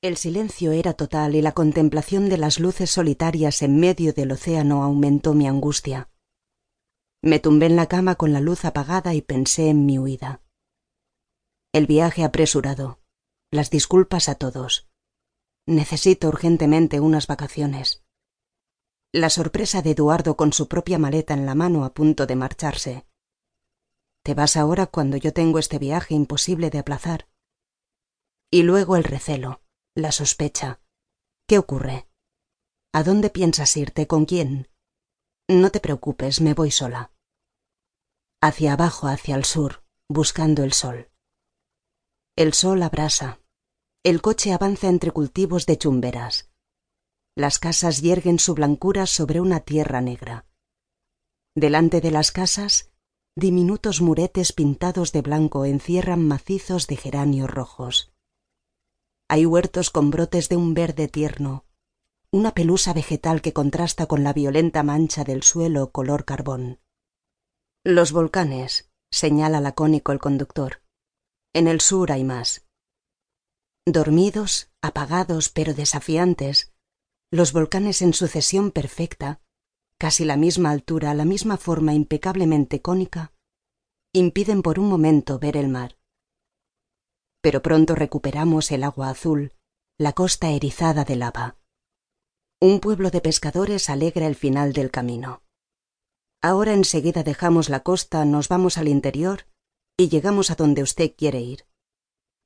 El silencio era total y la contemplación de las luces solitarias en medio del océano aumentó mi angustia. Me tumbé en la cama con la luz apagada y pensé en mi huida. El viaje apresurado. Las disculpas a todos. Necesito urgentemente unas vacaciones. La sorpresa de Eduardo con su propia maleta en la mano a punto de marcharse. Te vas ahora cuando yo tengo este viaje imposible de aplazar. Y luego el recelo, la sospecha. ¿Qué ocurre? ¿A dónde piensas irte? ¿Con quién? No te preocupes, me voy sola. Hacia abajo, hacia el sur, buscando el sol. El sol abrasa. El coche avanza entre cultivos de chumberas. Las casas yerguen su blancura sobre una tierra negra. Delante de las casas, diminutos muretes pintados de blanco encierran macizos de geranios rojos. Hay huertos con brotes de un verde tierno, una pelusa vegetal que contrasta con la violenta mancha del suelo color carbón. Los volcanes, señala lacónico el conductor. En el sur hay más. Dormidos, apagados pero desafiantes, los volcanes en sucesión perfecta, casi la misma altura, la misma forma impecablemente cónica, impiden por un momento ver el mar. Pero pronto recuperamos el agua azul, la costa erizada de lava. Un pueblo de pescadores alegra el final del camino. Ahora enseguida dejamos la costa, nos vamos al interior y llegamos a donde usted quiere ir.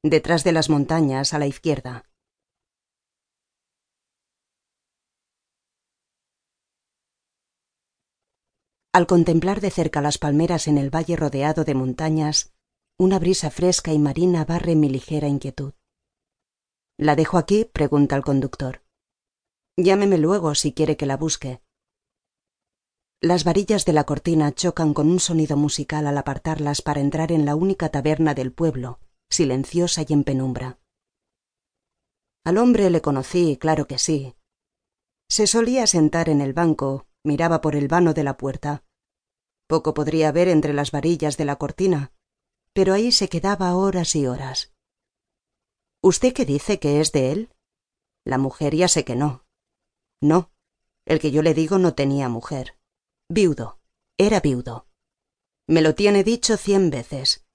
Detrás de las montañas, a la izquierda. Al contemplar de cerca las palmeras en el valle rodeado de montañas, una brisa fresca y marina barre mi ligera inquietud. ¿La dejo aquí? pregunta el conductor. Llámeme luego si quiere que la busque. Las varillas de la cortina chocan con un sonido musical al apartarlas para entrar en la única taberna del pueblo, silenciosa y en penumbra. Al hombre le conocí, claro que sí. Se solía sentar en el banco, miraba por el vano de la puerta. Poco podría ver entre las varillas de la cortina, pero ahí se quedaba horas y horas. ¿Usted qué dice que es de él? La mujer ya sé que no. No, el que yo le digo no tenía mujer. Viudo. Era viudo. Me lo tiene dicho cien veces.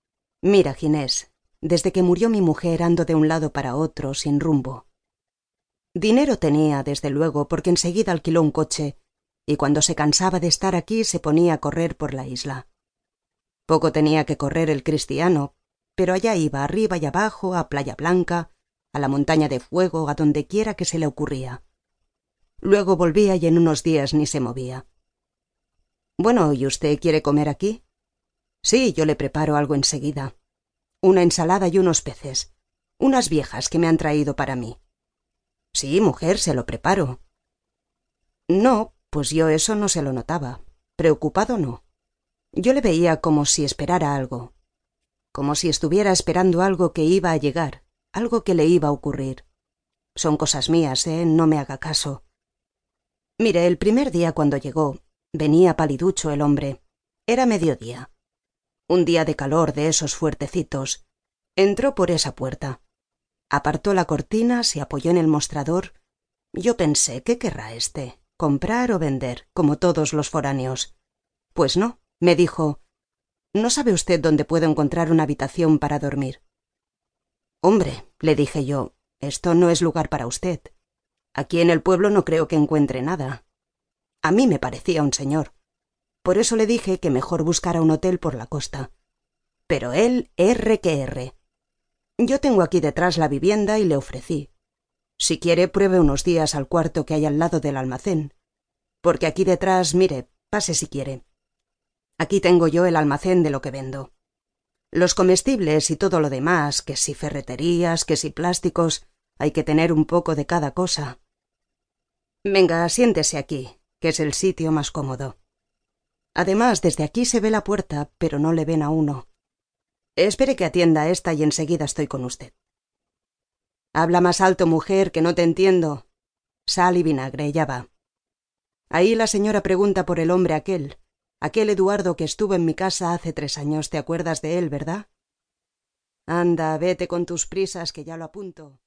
Mira, Ginés, desde que murió mi mujer ando de un lado para otro, sin rumbo. Dinero tenía, desde luego, porque enseguida alquiló un coche y cuando se cansaba de estar aquí se ponía a correr por la isla. Poco tenía que correr el cristiano, pero allá iba arriba y abajo, a Playa Blanca, a la montaña de fuego, a donde quiera que se le ocurría. Luego volvía y en unos días ni se movía. Bueno, ¿y usted quiere comer aquí? Sí, yo le preparo algo enseguida. Una ensalada y unos peces. Unas viejas que me han traído para mí. Sí, mujer, se lo preparo. No, pues yo eso no se lo notaba. Preocupado no. Yo le veía como si esperara algo, como si estuviera esperando algo que iba a llegar, algo que le iba a ocurrir. Son cosas mías, ¿eh? No me haga caso. Mire, el primer día cuando llegó, venía paliducho el hombre. Era mediodía. Un día de calor de esos fuertecitos. Entró por esa puerta. Apartó la cortina, se apoyó en el mostrador. Yo pensé, ¿qué querrá este? comprar o vender, como todos los foráneos. Pues no, me dijo. ¿No sabe usted dónde puedo encontrar una habitación para dormir? Hombre, le dije yo, esto no es lugar para usted. Aquí en el pueblo no creo que encuentre nada. A mí me parecía un señor. Por eso le dije que mejor buscara un hotel por la costa. Pero él, R que R. Yo tengo aquí detrás la vivienda y le ofrecí. Si quiere, pruebe unos días al cuarto que hay al lado del almacén. Porque aquí detrás, mire, pase si quiere. Aquí tengo yo el almacén de lo que vendo. Los comestibles y todo lo demás, que si ferreterías, que si plásticos, hay que tener un poco de cada cosa. Venga, siéntese aquí, que es el sitio más cómodo. Además, desde aquí se ve la puerta, pero no le ven a uno. Espere que atienda esta y enseguida estoy con usted. Habla más alto, mujer, que no te entiendo. Sal y vinagre, ya va. Ahí la señora pregunta por el hombre aquel, aquel Eduardo que estuvo en mi casa hace tres años. ¿Te acuerdas de él, verdad? Anda, vete con tus prisas, que ya lo apunto.